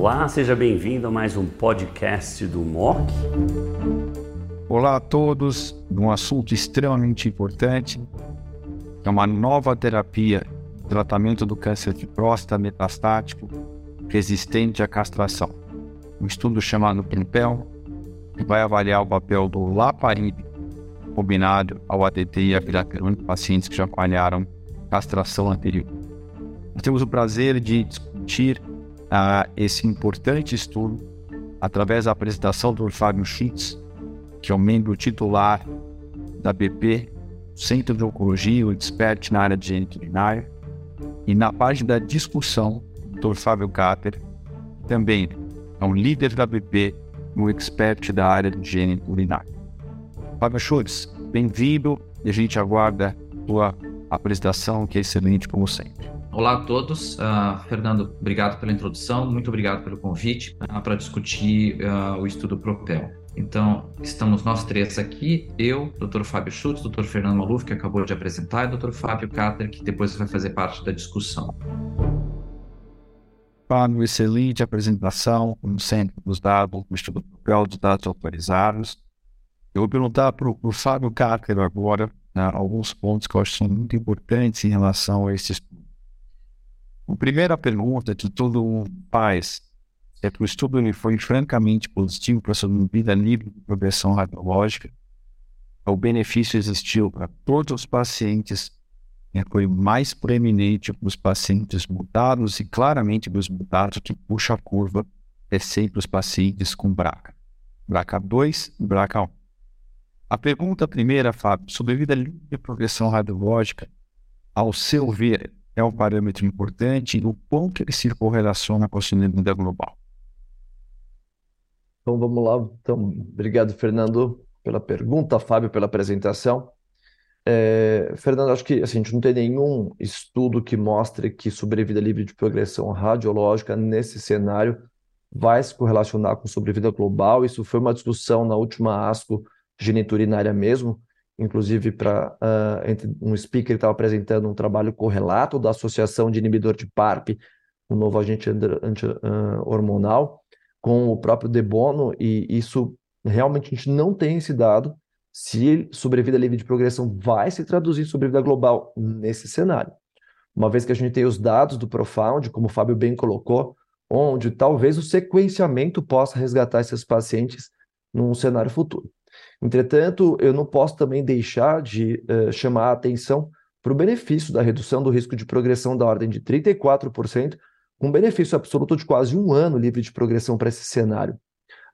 Olá, seja bem-vindo a mais um podcast do MOC. Olá a todos, um assunto extremamente importante, é uma nova terapia, tratamento do câncer de próstata metastático resistente à castração. Um estudo chamado PRIMPEL, que vai avaliar o papel do laparib combinado ao ADT e a viraterona em pacientes que já falharam castração anterior. Nós temos o prazer de discutir uh, esse importante estudo através da apresentação do Fábio Schitz, que é o membro titular da BP, Centro de Oncologia, o expert na área de gênito urinário, e na página da discussão, o Dr. Fábio Cater, também é um líder da BP, um expert da área de gênito urinário. Fábio Schultz, bem-vindo e a gente aguarda a tua apresentação, que é excelente como sempre. Olá a todos. Uh, Fernando, obrigado pela introdução, muito obrigado pelo convite uh, para discutir uh, o estudo Propel. Então, estamos nós três aqui, eu, Dr. Fábio Schultz, Dr. Fernando Maluf, que acabou de apresentar, e Dr. Fábio Cater, que depois vai fazer parte da discussão. Fábio, excelente apresentação, como sempre, dos dados, do estudo Propel, dos dados autorizados. Eu vou perguntar para o Fábio Cater agora né, alguns pontos que eu acho que são muito importantes em relação a esse estudo. A primeira pergunta que todo faz é que o estudo foi francamente positivo para a sobrevida livre de progressão radiológica. O benefício existiu para todos os pacientes, né, foi mais preeminente para os pacientes mutados e claramente para os mutados que puxa a curva é sempre os pacientes com BRCA. BRCA2 e BRCA1. A pergunta primeira, Fábio, sobrevida livre de progressão radiológica, ao seu ver, é um parâmetro importante o quanto ele se correlaciona com a sobrevida global. Então vamos lá. Então, obrigado, Fernando, pela pergunta, Fábio, pela apresentação. É, Fernando, acho que assim, a gente não tem nenhum estudo que mostre que sobrevida livre de progressão radiológica nesse cenário vai se correlacionar com sobrevida global. Isso foi uma discussão na última ASCO geniturinária mesmo, inclusive para uh, um speaker estava apresentando um trabalho correlato da associação de inibidor de PARP, um novo agente anti, uh, hormonal, com o próprio Debono, e isso realmente a gente não tem esse dado se sobrevida livre de progressão vai se traduzir em sobrevida global nesse cenário. Uma vez que a gente tem os dados do Profound, como o Fábio bem colocou, onde talvez o sequenciamento possa resgatar esses pacientes num cenário futuro. Entretanto, eu não posso também deixar de uh, chamar a atenção para o benefício da redução do risco de progressão da ordem de 34%, com benefício absoluto de quase um ano livre de progressão para esse cenário.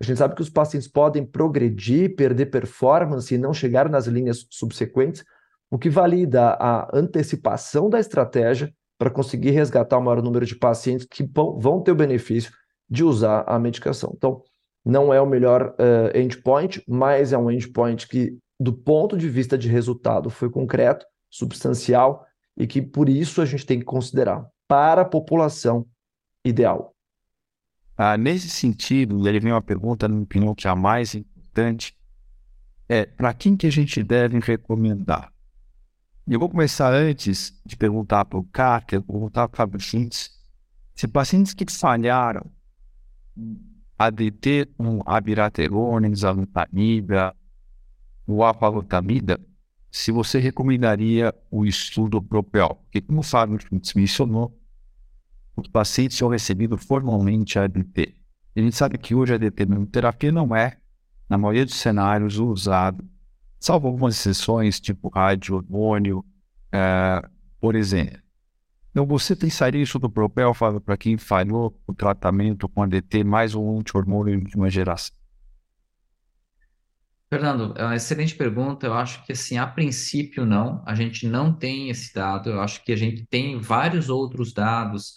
A gente sabe que os pacientes podem progredir, perder performance e não chegar nas linhas subsequentes, o que valida a antecipação da estratégia para conseguir resgatar o maior número de pacientes que vão ter o benefício de usar a medicação. Então, não é o melhor uh, endpoint, mas é um endpoint que, do ponto de vista de resultado, foi concreto, substancial e que por isso a gente tem que considerar para a população ideal. Ah, nesse sentido, ele vem uma pergunta, no opinião, que é a mais importante, é para quem que a gente deve recomendar? Eu vou começar antes de perguntar para o Carter, perguntar para o Fábio Schintz, se pacientes que falharam ADT com abiraterona, exalutamida, o apalutamida, se você recomendaria o estudo Propel. Porque, como o Fábio mencionou, os pacientes tinham recebido formalmente a ADT. A gente sabe que hoje a ADT terapia não é, na maioria dos cenários, usado, salvo algumas exceções, tipo rádio hormônio, é, por exemplo. Então, você pensaria isso do Propel, Fábio, para quem falhou o tratamento com ADT mais um anti-hormônio de uma geração? Fernando, é uma excelente pergunta. Eu acho que, assim, a princípio, não. A gente não tem esse dado. Eu acho que a gente tem vários outros dados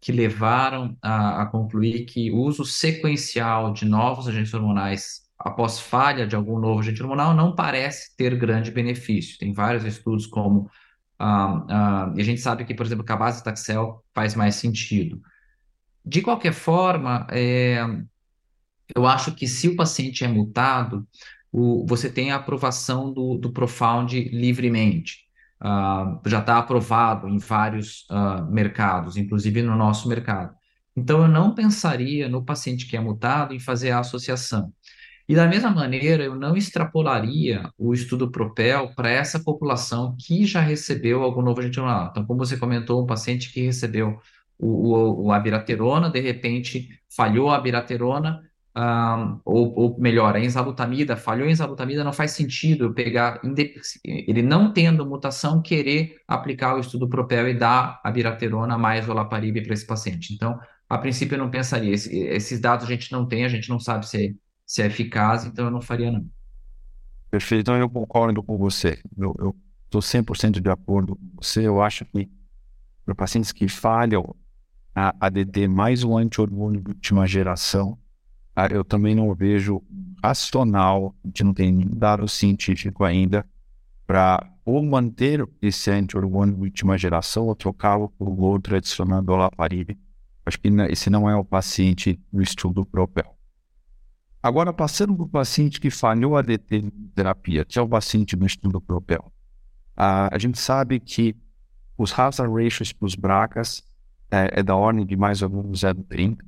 que levaram a, a concluir que o uso sequencial de novos agentes hormonais após falha de algum novo agente hormonal não parece ter grande benefício. Tem vários estudos como E a gente sabe que, por exemplo, a base Taxel faz mais sentido. De qualquer forma, é, eu acho que se o paciente é mutado, o, você tem a aprovação do, do Profound livremente. Já está aprovado em vários mercados, inclusive no nosso mercado. Então, eu não pensaria no paciente que é mutado em fazer a associação. E da mesma maneira, eu não extrapolaria o estudo Propel para essa população que já recebeu algum novo agente hormonal. Então, como você comentou, um paciente que recebeu o, o, o abiraterona, de repente falhou a abiraterona, um, ou, ou, melhor, a enzalutamida, falhou a enzalutamida, não faz sentido pegar, ele não tendo mutação, querer aplicar o estudo Propel e dar a biraterona mais o olaparib para esse paciente. Então, a princípio eu não pensaria, Esse, esses dados a gente não tem, a gente não sabe se é se é eficaz, então eu não faria não. Perfeito, então eu concordo com você. Eu estou 100% de acordo com você. Eu acho que para pacientes que falham a ADT mais um anti-hormônio de última geração, ah, eu também não vejo racional, a gente não tem nenhum dado científico ainda para ou manter esse anti-hormônio de última geração ou trocá-lo por outro adicionando olaparib. Acho que esse não é o paciente no estudo Propel. Agora, passando para o paciente que falhou a terapia, que é o paciente no estudo Propel, a, a gente sabe que os hazard ratios para os bracas é, é, da ordem de mais ou menos 0,30.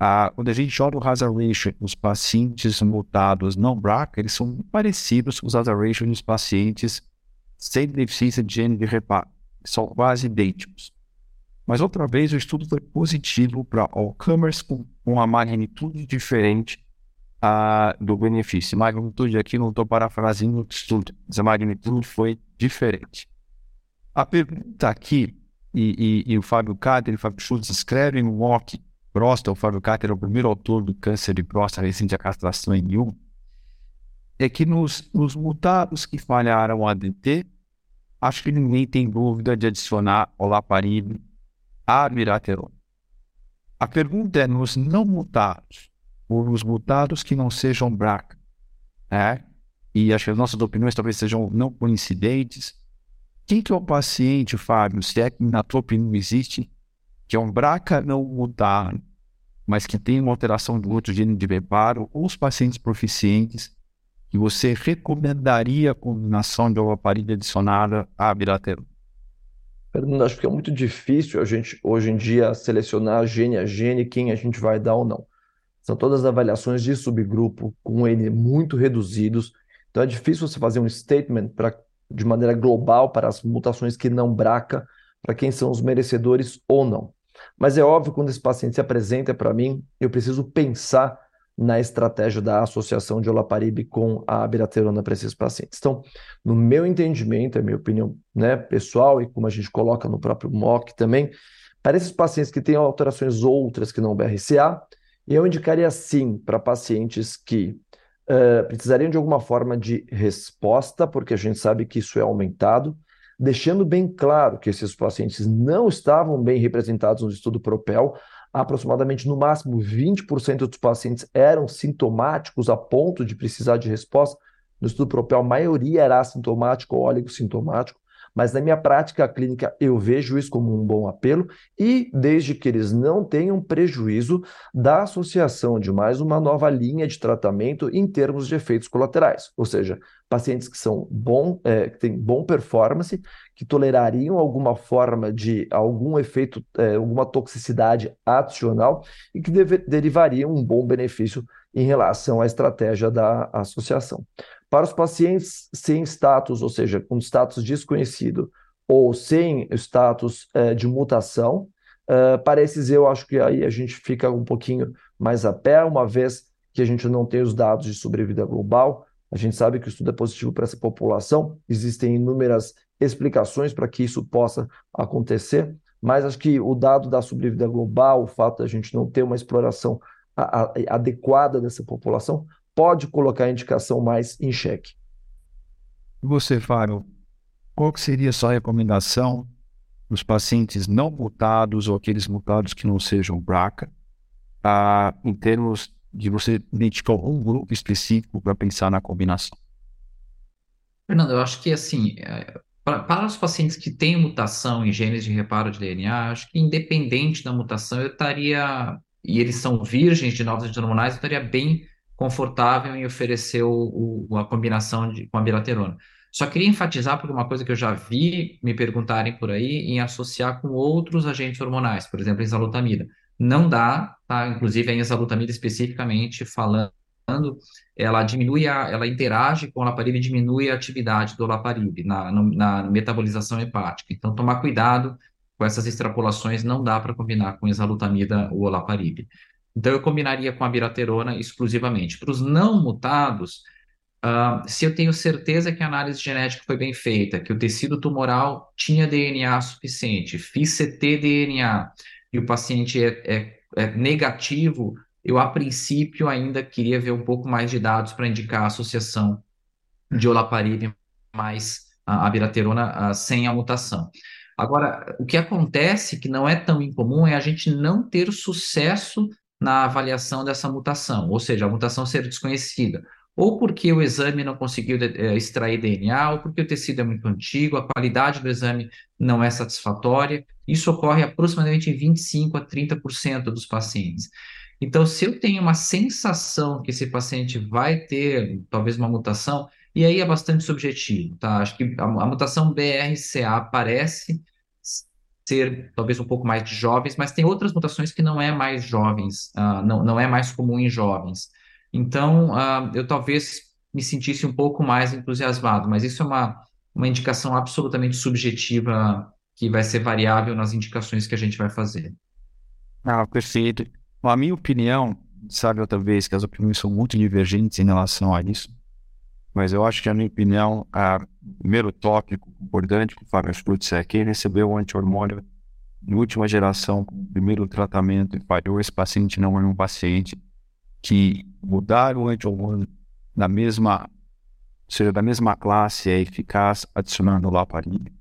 Ah, quando a gente olha o hazard ratio nos pacientes mutados não BRCA, eles são parecidos com os hazard ratios nos pacientes sem deficiência de gene de reparo. São quase idênticos. Mas outra vez o estudo foi positivo para all-comers com uma magnitude diferente a, do benefício. Magnitude aqui não estou parafraseando o estudo, mas a magnitude foi diferente. A pergunta aqui, e, e, e o Fábio Cáter e o Fábio Schultz escrevem no WOC próstata, o Fábio Cáter é o primeiro autor do câncer de próstata recente a castração em um, é que nos, nos mutados que falharam a ADT, acho que ninguém tem dúvida de adicionar olaparib a miraterona. A pergunta é, nos não mutados, os mutados que não sejam BRCA. Né? E acho que as nossas opiniões talvez sejam não coincidentes. Quem que é o paciente, Fábio, se é que na tua opinião existe, que é um BRCA não mutado, mas que tem uma alteração do outro gene de reparo, ou os pacientes proficientes, que você recomendaria a combinação de olaparib adicionada à biraterona? Fernando, acho que é muito difícil a gente, hoje em dia, selecionar gene a gene quem a gente vai dar ou não. São todas avaliações de subgrupo com N muito reduzidos. Então é difícil você fazer um statement pra, de maneira global para as mutações que não braca, para quem são os merecedores ou não. Mas é óbvio, quando esse paciente se apresenta para mim, eu preciso pensar na estratégia da associação de olaparib com a abiraterona para esses pacientes. Então, no meu entendimento, é minha opinião né, pessoal e como a gente coloca no próprio MOC também, para esses pacientes que têm alterações outras que não BRCA, e eu indicaria sim para pacientes que uh, precisariam de alguma forma de resposta, porque a gente sabe que isso é aumentado, deixando bem claro que esses pacientes não estavam bem representados no estudo Propel. Aproximadamente, no máximo, 20% dos pacientes eram sintomáticos a ponto de precisar de resposta. No estudo Propel, a maioria era assintomático ou oligossintomático mas na minha prática clínica eu vejo isso como um bom apelo e desde que eles não tenham prejuízo da associação de mais uma nova linha de tratamento em termos de efeitos colaterais, ou seja, pacientes que são bom, é, que têm bom performance, que tolerariam alguma forma de algum efeito, é, alguma toxicidade adicional e que deve, derivariam um bom benefício em relação à estratégia da associação. Para os pacientes sem status, ou seja, com status desconhecido ou sem status uh, de mutação, uh, para esses eu acho que aí a gente fica um pouquinho mais a pé, uma vez que a gente não tem os dados de sobrevida global. A gente sabe que o estudo é positivo para essa população, existem inúmeras explicações para que isso possa acontecer, mas acho que o dado da sobrevida global, o fato da gente não ter uma exploração a, a, adequada dessa população, pode colocar a indicação mais em xeque. E você, Fábio, qual que seria a sua recomendação para os pacientes não mutados ou aqueles mutados que não sejam BRCA, ah, em termos de você identificar um grupo específico para pensar na combinação? Fernando, eu acho que assim, é, para, os pacientes que têm mutação em genes de reparo de DNA, acho que independente da mutação, eu estaria, e eles são virgens de novos hormonais, eu estaria bem confortável em oferecer o, o, a combinação de, com a bilaterona. Só queria enfatizar por uma coisa que eu já vi me perguntarem por aí em associar com outros agentes hormonais, por exemplo, a enzalutamida. não dá, tá? Inclusive a enzalutamida especificamente falando, ela diminui a, ela interage com o olaparib e diminui a atividade do olaparib na, na metabolização hepática. Então, tomar cuidado com essas extrapolações, não dá para combinar com exalutamida ou olaparib. Então, eu combinaria com a biraterona exclusivamente. Para os não mutados, uh, se eu tenho certeza que a análise genética foi bem feita, que o tecido tumoral tinha DNA suficiente, fiz CT-DNA, e o paciente é, é, é negativo, eu, a princípio, ainda queria ver um pouco mais de dados para indicar a associação de olaparib mais a, a biraterona uh, sem a mutação. Agora, o que acontece, que não é tão incomum, é a gente não ter sucesso na avaliação dessa mutação, ou seja, a mutação ser desconhecida, ou porque o exame não conseguiu é, extrair DNA, ou porque o tecido é muito antigo, a qualidade do exame não é satisfatória. Isso ocorre aproximadamente em 25 a 30% dos pacientes. Então, se eu tenho uma sensação que esse paciente vai ter talvez uma mutação, e aí é bastante subjetivo, tá? Acho que a, a mutação BRCA parece ser talvez um pouco mais de jovens, mas tem outras mutações que não é mais jovens, uh, não, não é mais comum em jovens. Então, uh, eu talvez me sentisse um pouco mais entusiasmado, mas isso é uma, uma indicação absolutamente subjetiva que vai ser variável nas indicações que a gente vai fazer. Ah, perfeito. A minha opinião, sabe outra vez que as opiniões são muito divergentes em relação a isso, mas eu acho que, a minha opinião, o primeiro tópico importante que o Fábio Schultz é quem recebeu o anti-hormônio em última geração, primeiro tratamento e falhou, esse paciente não é um paciente que mudar o anti-hormônio da mesma, seja da mesma classe é eficaz adicionando ele.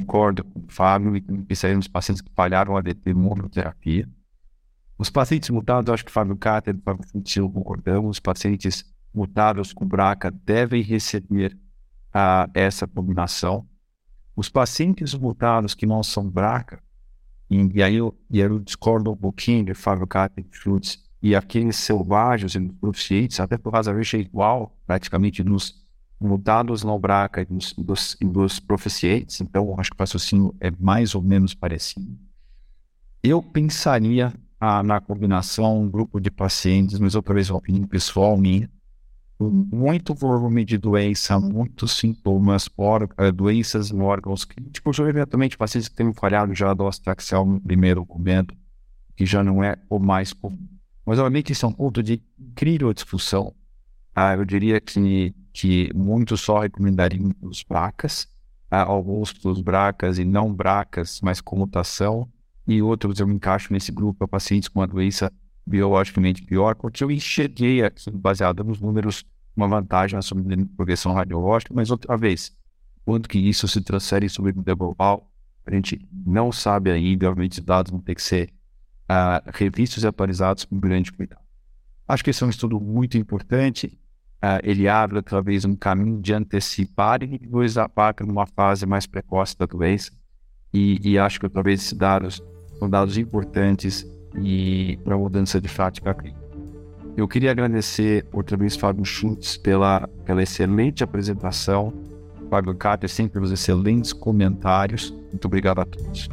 Concordo com o Fábio e pensaria nos pacientes que falharam a DT monoterapia. Os pacientes mutados, acho que o Fábio Cáter e o Fábio Schultz concordamos, os pacientes mutados com BRCA devem receber uh, essa combinação. Os pacientes mutados que não são BRCA, e, e, aí, eu, e eu discordo um pouquinho de Fábio Schultz, e aqueles selvagens e proficientes, até por razão é igual praticamente nos mutados não BRCA e dos, dos proficientes, então acho que o raciocínio é mais ou menos parecido. Eu pensaria ah, na combinação, um grupo de pacientes, mas outra vez uma opinião pessoal minha, muito volume de doença, muitos sintomas, doenças em órgãos críticos, ou eventualmente pacientes que têm falhado já do astraxial no primeiro momento, que já não é o mais comum. Mas, obviamente, isso é um ponto de incrível discussão. Ah, eu diria que, que muitos só recomendariam os bracas, ah, alguns os bracas e não bracas, mas com mutação, e outros eu encaixo nesse grupo, pacientes com a doença biologicamente pior, porque eu enxerguei aqui, baseado nos números, uma vantagem na progressão radiológica, mas outra vez, quanto que isso se transfere sobre vida global, a gente não sabe ainda, obviamente os dados vão ter que ser uh, revistos e atualizados com grande cuidado. Acho que esse é um estudo muito importante, uh, ele abre talvez um caminho de antecipar e depois apaga numa fase mais precoce da doença, e, e acho que talvez esses dados são dados importantes e para mudança de prática clínica. Eu queria agradecer outra vez Fábio Schultz pela, pela excelente apresentação, Fábio Carter sempre pelos excelentes comentários. Muito obrigado a todos.